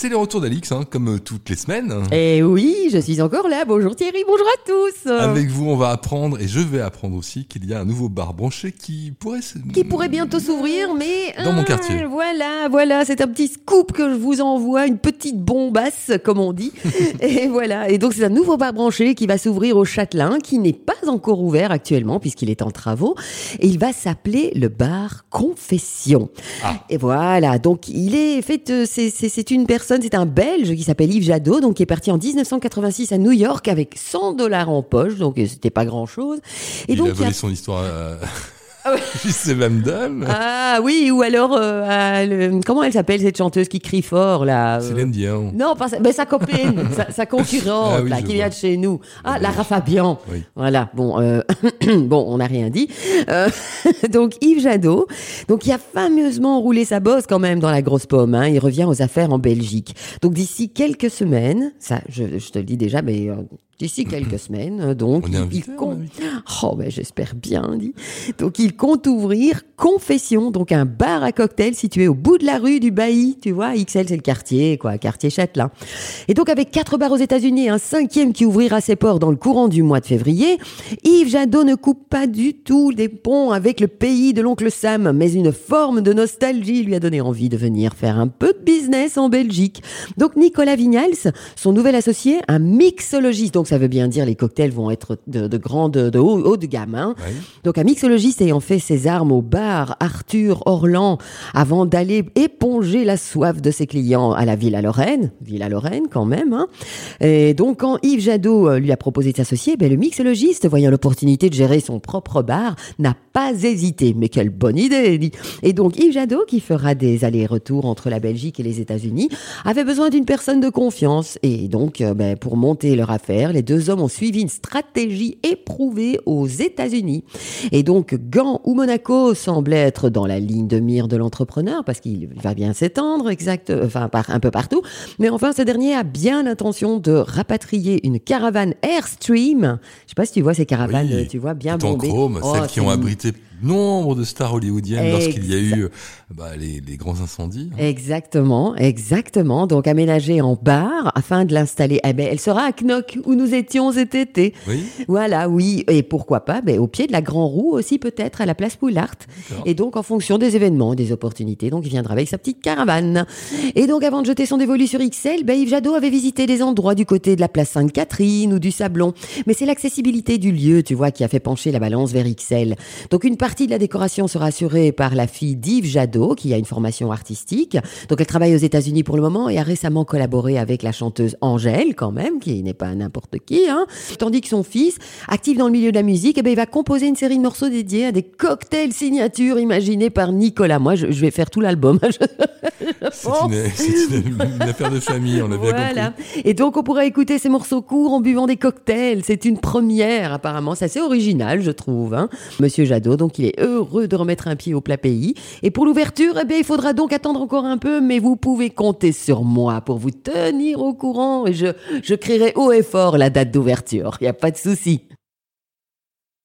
C'est le retour d'Alix, hein, comme euh, toutes les semaines. Et oui, je suis encore là. Bonjour Thierry, bonjour à tous. Avec vous, on va apprendre, et je vais apprendre aussi, qu'il y a un nouveau bar branché qui pourrait... se- Qui pourrait bientôt s'ouvrir, mais... Dans mon Ah, quartier. Voilà, voilà, c'est un petit scoop que je vous envoie, une petite bombasse, comme on dit. et voilà, et donc c'est un nouveau bar branché qui va s'ouvrir au Châtelain, qui n'est pas encore ouvert actuellement, puisqu'il est en travaux. Et il va s'appeler le bar Confession. Ah. Et voilà, donc il est fait, euh, c'est une personne, c'est un Belge qui s'appelle Yves Jadot, donc qui est parti en 1986 à New York avec 100 dollars en poche, donc euh, c'était pas grand chose. Et il donc a volé son histoire à... Ah. Gisèle Vandal. Ah oui, ou alors, euh, à le- comment elle s'appelle cette chanteuse qui crie fort là euh, Céline Dion. Non, pas sa, ben, sa copine, sa, sa concurrente Ah oui, là, je qui vois. vient de chez nous. Ah, Oui. Lara Fabian. Oui. Voilà. Bon, euh, bon, on n'a rien dit. Euh, donc Yves Jadot, donc il a fameusement roulé sa bosse quand même dans la grosse pomme. Hein. Il revient aux affaires en Belgique. Donc d'ici quelques semaines, ça, je, je te le dis déjà, mais euh, d'ici quelques semaines, euh, donc On est il- invité, il on est compte-. Oh, ben j'espère bien, dit. Donc il compte ouvrir Confession, donc un bar à cocktail situé au bout de la rue du Bailly, tu vois. XL, c'est le quartier, quoi, quartier Châtelain. Et donc avec quatre bars aux États-Unis et un cinquième qui ouvrira ses portes dans le courant du mois de février, Yves Jadot ne coupe pas du tout des ponts avec le pays de l'oncle Sam, mais une forme de nostalgie lui a donné envie de venir faire un peu de business en Belgique. Donc Nicolas Vignals, son nouvel associé, un mixologiste, donc ça veut bien dire les cocktails vont être de, de grande, de haut, haut de gamme. hein. Ouais. Donc un mixologiste ayant fait ses armes au bar Arthur Orlan avant d'aller éponger la soif de ses clients à la Villa Lorraine, Villa Lorraine quand même. hein. Et donc quand Yves Jadot euh, lui a proposé de s'associer, ben, le mixologiste, voyant l'opportunité de gérer son propre bar, n'a pas hésité. Mais quelle bonne idée. Et donc Yves Jadot, qui fera des allers-retours entre la Belgique et les États-Unis, avait besoin d'une personne de confiance. Et donc euh, ben, pour monter leur affaire, les deux hommes ont suivi une stratégie éprouvée aux États-Unis. Et donc, Gand ou Monaco semblent être dans la ligne de mire de l'entrepreneur parce qu'il va bien s'étendre, exact, enfin, par, un peu partout. Mais enfin, ce dernier a bien l'intention de rapatrier une caravane Airstream. Je sais pas si tu vois ces caravanes, Oui, tu vois, bien bombées. chrome, Oh, celles qui ont abrité nombre de stars hollywoodiennes lorsqu'il y a eu bah, les, les grands incendies. Exactement, exactement. Donc aménagée en bar afin de l'installer. Eh ben, elle sera à Knock où nous étions cet été. Oui, Voilà, oui, et pourquoi pas, ben, au pied de la Grand Roue aussi peut-être à la place Poulart. Et donc en fonction des événements, des opportunités, donc il viendra avec sa petite caravane. Et donc avant de jeter son dévolu sur XL, ben, Yves Jadot avait visité des endroits du côté de la place Sainte-Catherine ou du Sablon. Mais c'est l'accessibilité du lieu, tu vois, qui a fait pencher la balance vers XL. Donc une partie de la décoration sera assurée par la fille d'Yves Jadot, qui a une formation artistique. Donc elle travaille aux États-Unis pour le moment et a récemment collaboré avec la chanteuse Angèle, quand même, qui n'est pas n'importe qui. Hein. Tandis que son fils, actif dans le milieu de la musique, eh ben, il va composer une série de morceaux dédiés à des cocktails signatures imaginés par Nicolas. Moi, je vais faire tout l'album. c'est une, affaire de famille, on a bien Voilà. compris. Et donc, on pourra écouter ces morceaux courts en buvant des cocktails. C'est une première, apparemment. C'est assez original, je trouve. Hein. Monsieur Jadot, donc, il est heureux de remettre un pied au plat pays. Et pour l'ouverture, eh bien, il faudra donc attendre encore un peu, mais vous pouvez compter sur moi pour vous tenir au courant. Et je, je crierai haut et fort la date d'ouverture. Il n'y a pas de souci.